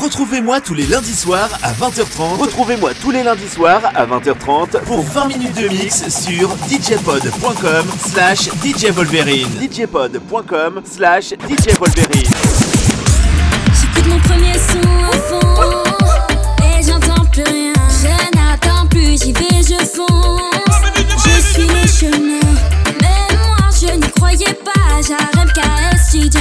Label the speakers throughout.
Speaker 1: Retrouvez-moi tous les lundis soirs à 20h30. Retrouvez-moi tous les lundis soirs à 20h30 pour 20 minutes de mix sur djpod.com slash djvolverine. djpod.com slash djvolverine.
Speaker 2: J'écoute mon premier son à fond et j'entends plus rien. Je n'attends plus, j'y vais, je fonce. Je suis le chemin, mais moi je n'y croyais pas. J'arrête KS, j'ai du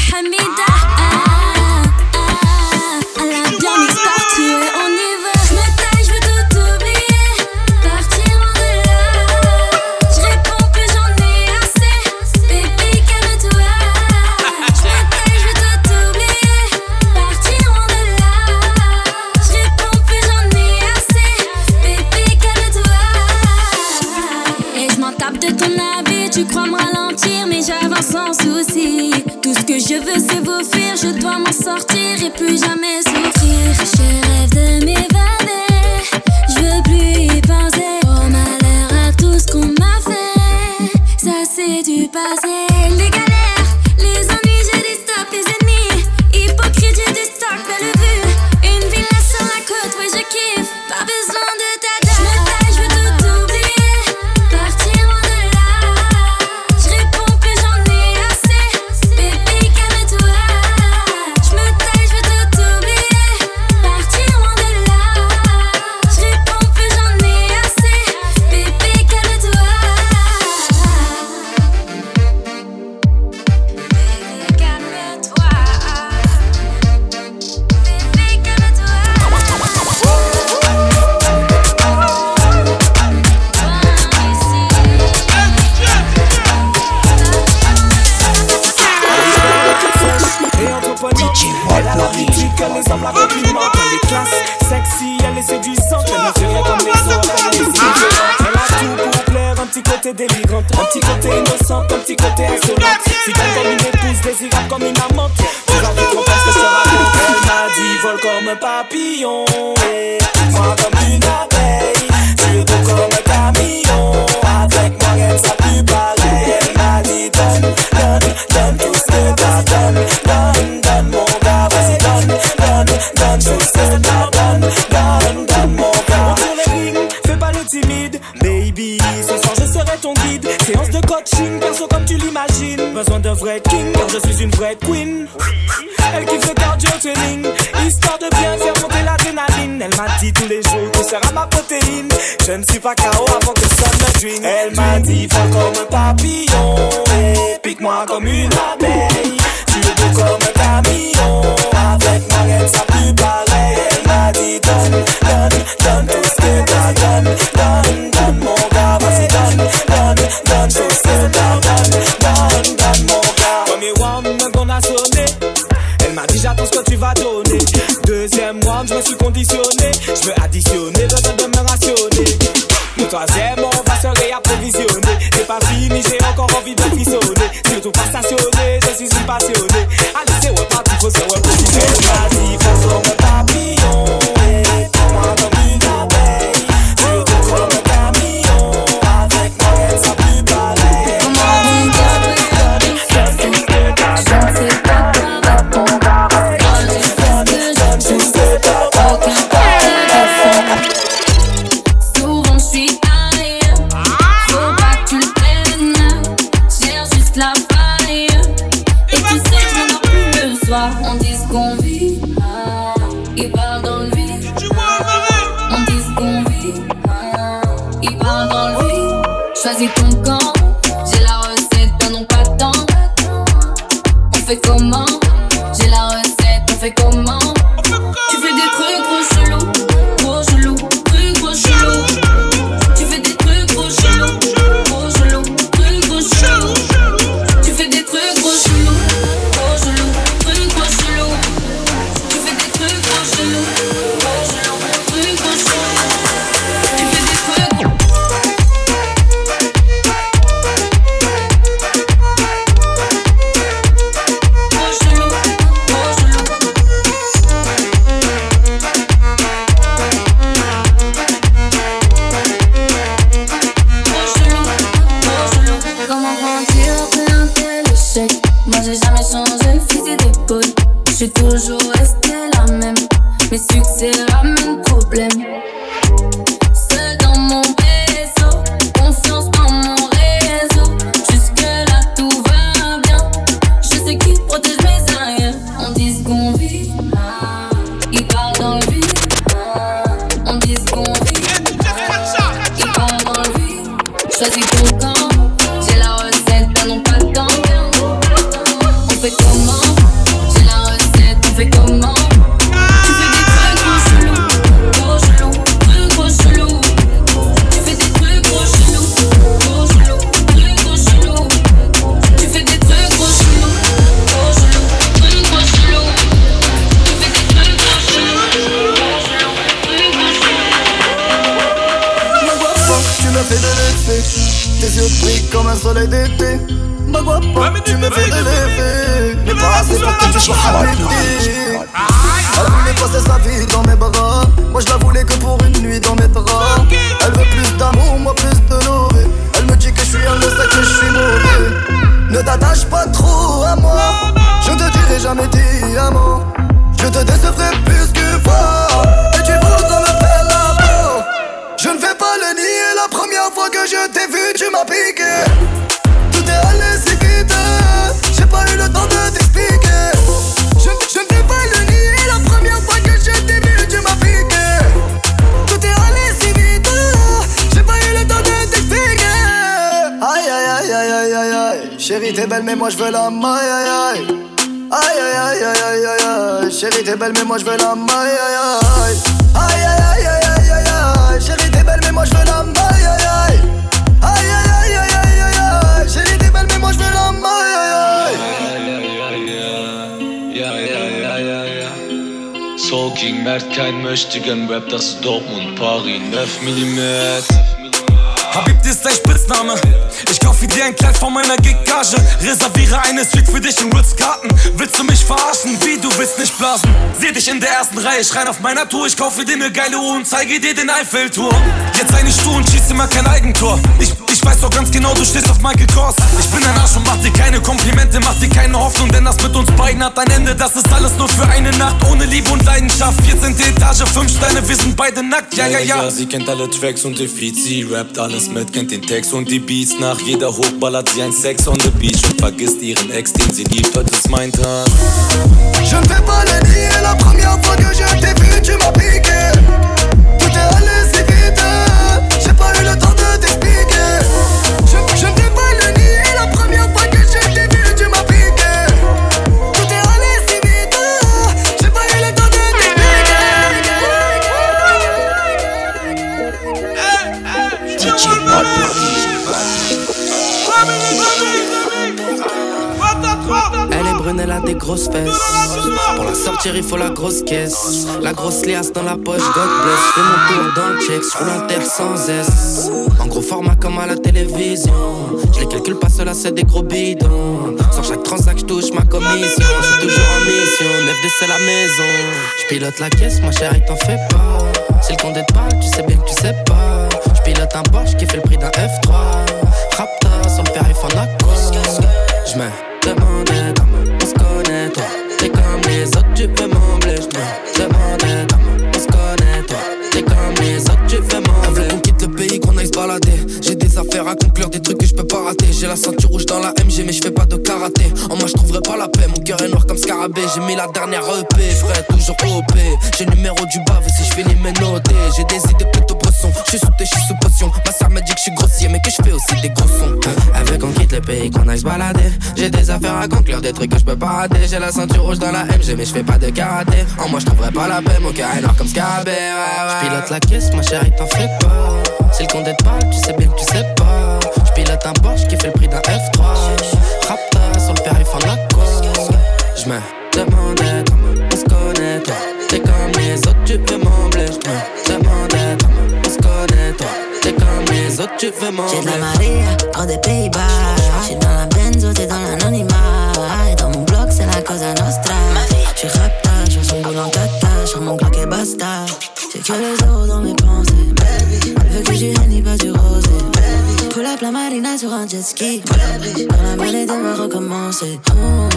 Speaker 3: elle a l'attitude que les hommes la complimentent Elle est classe, sexy, elle est séduisante Elle ne fait rien comme les autres, elle est séduisante. Elle a tout pour plaire, un petit côté délirante Un petit côté innocent, un petit côté insolente. Fidèle comme une épouse, désirable comme une amante Toujours plus trop parce que je te raconte Elle m'a dit, vole comme un papillon Et moi comme une abeille. Tu es beau comme un camion Avec moi, elle sera plus pareil. Elle m'a dit, donne, donne, donne tout ce Coaching, perso comme tu l'imagines. Besoin d'un vrai king, car je suis une vraie queen. Elle kiffe le cardio training Histoire de bien faire monter l'adrénaline. Elle m'a dit tous les jours que sera ma protéine. Je ne suis pas KO avant que sonne le drink Elle m'a dit faut comme un papillon pique-moi comme une abeille j'attends ce que tu vas donner. Deuxième round je me suis conditionné. Je veux additionner, besoin de me rationner. Troisième
Speaker 2: quasi ton
Speaker 4: corps guapa, tu me fais de l'effet. Tes yeux brillent comme un soleil d'été. Ma guapa, tu me fais de l'effet Mais pas assez pour que tu sois habité. Elle voulait passer sa vie dans mes bras. Moi je la voulais que pour une nuit dans mes bras Elle veut plus d'amour, moi plus de lové Elle me dit que je suis un le sait que je suis mauvais. Ne t'attache pas trop à moi. Je te dirai jamais tes amants Je te décevrai plus que fort Et tu voudras que t'ai vu, tu m'as piqué. Tout est allé si vite, j'ai pas eu le temps de t'expliquer. Je, je ne vais pas le nier, la première fois que je t'ai vu, tu m'as piqué. Tout est allé si vite, j'ai pas eu le temps de t'expliquer. Aïe aïe aïe aïe aïe aïe aïe, chérie t'es belle mais moi je veux la maille aïe aïe. Aïe aïe aïe aïe aïe aïe chérie t'es belle mais moi je veux la maille. Aïe aïe aïe aïe aïe aïe aïe, chérie t'es belle mais moi je veux la maille la maille aïe aïe.
Speaker 5: Ja, ja, ja, ja, ja. Soul King merkt kein Möchtegern Rap, das ist Dortmund, Paris, 9 mm.
Speaker 6: Habib ist dein Spitzname. Ich kaufe dir ein Kleid von meiner Gigage. Reserviere eine Suite für dich in Ritz-Garten. Willst du mich verarschen? Wie, du willst nicht blasen? Seh dich in der ersten Reihe, schreien auf meiner Tour. Ich kaufe dir ne geile Uhr und zeige dir den Eiffelturm. Jetzt sei nicht du und schieß immer kein Eigentor. Ich weiß doch ganz genau, du stehst auf Michael Kors. Ich bin ein Arsch und mach dir keine Komplimente, mach dir keine Hoffnung, denn das mit uns beiden hat ein Ende. Das ist alles nur für eine Nacht, ohne Liebe und Leidenschaft. 14. Etage, 5 Sterne, wir sind beide nackt. Ja, ja, ja.
Speaker 5: Sie kennt alle Tracks und die Feeds, sie rappt alles mit, kennt den Text und die Beats. Nach jeder Hoch ballert sie ein Sex on the beach und vergisst ihren Ex, den sie liebt. Heute ist mein Tag.
Speaker 4: Je ne vais pas le la
Speaker 7: poche, God bless. Fais mon tour dans le check, je roule en terre sans S. En gros format comme à la télévision. Je les calcule pas, cela c'est des gros bidons. Sur chaque transac, je touche ma commission. Je suis toujours en mission, 9 d c'est la maison. Je pilote la caisse, ma chérie, t'en fais pas. Si le compte est pas, tu sais bien que tu sais pas. Je pilote un Porsche qui fait le prix d'un F3. Rapta, son père il fait un Je me demandais comment on se connaît, toi. T'es comme les autres, tu veux m'embler. Je me demandais à conclure, des trucs que je peux pas rater. J'ai la ceinture rouge dans la MG, mais je fais pas de karaté. En moi, je trouverai pas la paix. Mon cœur est noir comme scarabée. J'ai mis la dernière EP, frère, toujours OP. J'ai le numéro du bave si je finis mes notés. J'ai des idées plutôt bresson. Je suis sous thé, je sous potion. Ma sœur me dit que je suis grossier, mais que je fais aussi des gros sons. Elle veut qu'on quitte le pays, qu'on aille se balader. J'ai des affaires à conclure, des trucs que je peux pas rater. J'ai la ceinture rouge dans la MG, mais je fais pas de karaté. En moi, je trouverai pas la paix. Mon cœur est noir comme scarabée. Ouais, ouais. Je pilote la caisse, ma chérie, t'en fais pas. Si le compte est pas, tu sais bien que tu sais pas. Je pilote un Porsche qui fait le prix d'un F3. Rapta, sur le périph' en accord. Je me demandais comment on se connaît, toi. T'es comme les autres, tu veux m'embler. Je me demandais comment on se connaît, toi. T'es comme les autres, tu veux
Speaker 8: J'ai de
Speaker 7: m'embler.
Speaker 8: la Maria, hors des Pays-Bas. J'suis dans la benzo, t'es dans l'anonymat. jet dans la mêlée de me recommencer. Oh,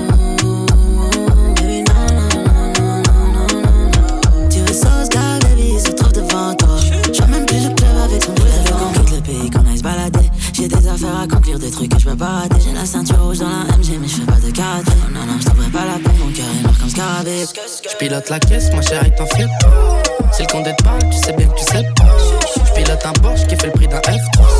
Speaker 8: oh, oh, baby, non, non, non, non, non, Tu veux sauce, baby, se trouve devant toi. Je même plus le club avec son boulevard. Qu'on quitte le pays, qu'on aille se balader. J'ai des affaires à accomplir, des trucs que je peux pas rater. J'ai la ceinture rouge dans la MG, mais je fais pas de karaté. Oh, non, non, je t'envoie pas la peine, mon cœur est noir comme scarabée.
Speaker 9: Je pilote la caisse, ma chérie, t'en files. C'est le compte d'être tu sais bien que tu sais pas. Je pilote un Porsche qui fait le prix d'un F3.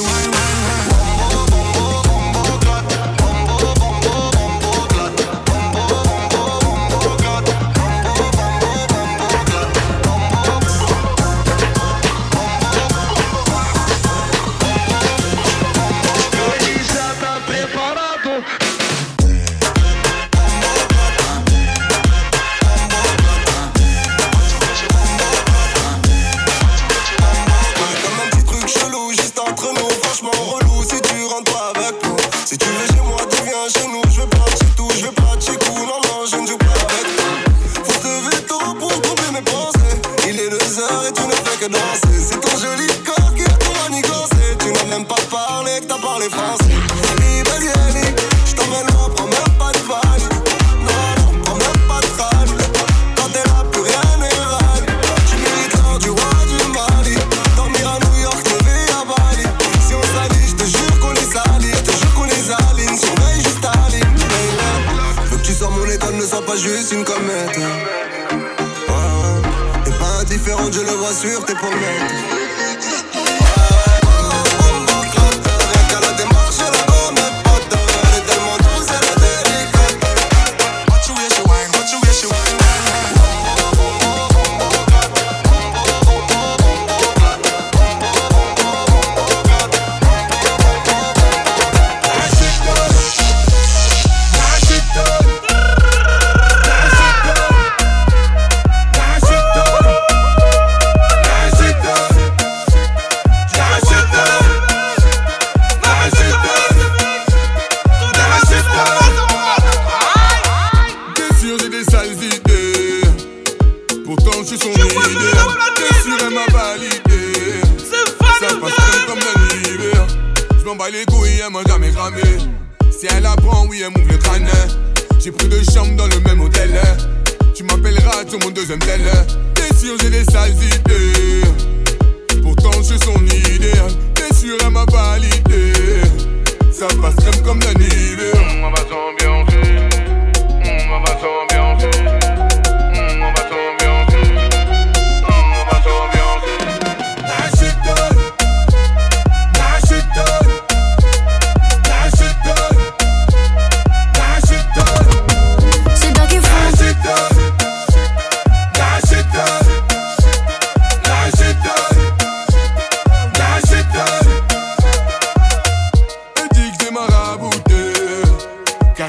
Speaker 10: what you want. rassure tes promesses. Sales idées
Speaker 11: Pourtant je suis son idéal. T'es sûr elle m'a validé. Ça passe comme comme la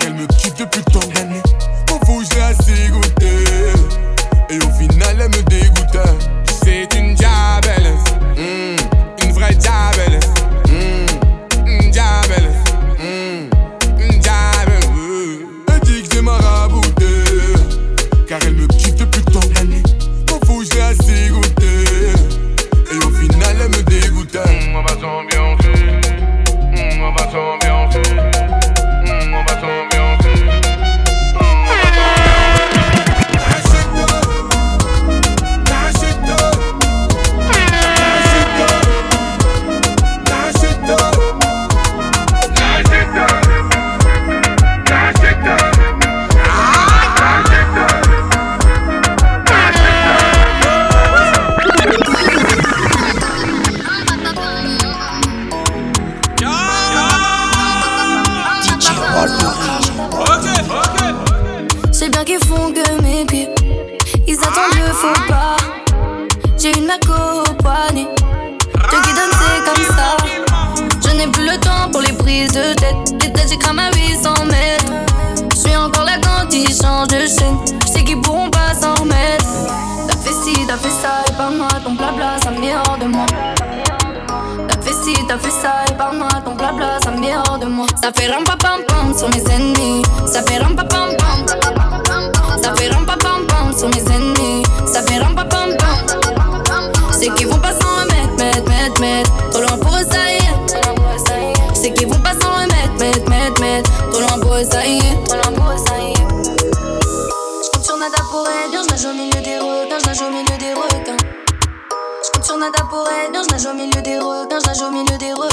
Speaker 11: Elle me kiffe depuis tant d'années. Au je l'ai assez. Et au final, elle me dégoûte. C'est une diabelle mmh. une vraie diabelle Ça fait ram pa mes. Ça fait. Ça fait mes. Ça fait. C'est qu'ils vont pas s'en remettre, mettre, mettre. Trop loin pour. C'est vont pas. Trop loin pour sur
Speaker 12: au milieu des requins, au milieu
Speaker 13: des au milieu des requins.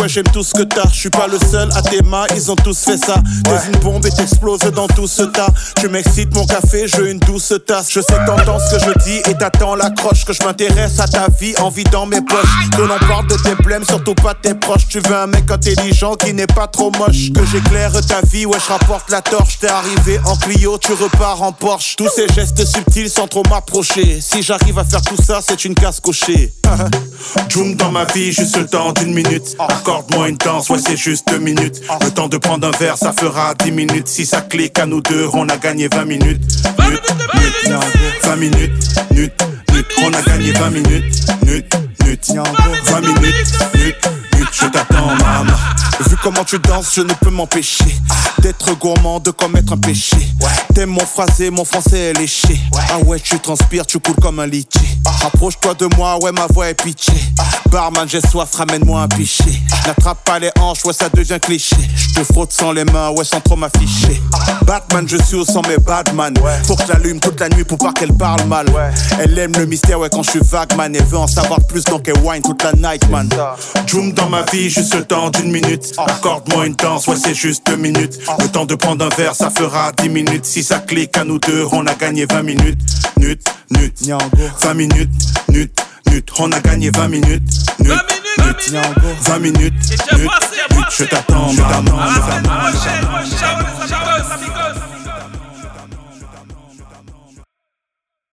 Speaker 13: ouais j'aime tout ce que t'as. Je suis pas le seul à tes mains, ils ont tous fait ça. T'es une bombe et t'exploses dans tout ce tas. Tu m'excites mon café, je une douce tasse. Je sais que t'entends ce que je dis et t'attends l'accroche Que je m'intéresse à ta vie, envie dans mes poches. Que l'on parle de tes problèmes, surtout pas tes proches. Tu veux un mec intelligent qui n'est pas trop moche. Que j'éclaire ta vie, ouais je rapporte la torche. T'es arrivé en Clio, tu repars en Porsche. Tous ces gestes subtils sans trop m'approcher. Si j'arrive à faire tout ça, c'est une casse cochée. Joom dans ma vie, juste le temps d'une minute. Accorde-moi une danse, ouais, juste deux minutes. Le temps de prendre un verre, ça fera dix minutes. Si ça clique à nous deux, on a gagné 20 minutes. 20 minutes, minutes, On a gagné 20 minutes, minutes, 20 minutes, minutes je t'attends, maman. Vu comment tu danses, je ne peux m'empêcher d'être gourmand, de commettre un péché. T'aimes mon phrasé, mon français est léché. Ah ouais, tu transpires, tu coules comme un litchi. Rapproche-toi de moi, ouais, ma voix est pitchée. Barman, j'ai soif, ramène-moi un pichet. N'attrape pas les hanches, ouais, ça devient cliché. Je te frotte sans les mains, ouais, sans trop m'afficher. Batman, je suis au sang, mais Batman. Faut que je l'allume toute la nuit pour pas qu'elle parle mal. Elle aime le mystère, ouais, quand je suis vague, man. Elle veut en savoir plus, donc elle wine toute la night, man. Joom dans ma vie, juste le temps d'une minute. Accorde-moi une danse, ouais, c'est juste deux minutes. Le temps de prendre un verre, ça fera dix minutes. Si ça clique à nous deux, on a gagné 20 minutes. Nut, nut, 20 minutes, nut, nut. On a gagné 20 minutes. Nut, nut, 20 minutes, nut, nut. Je t'attends, je t'attends, je t'attends.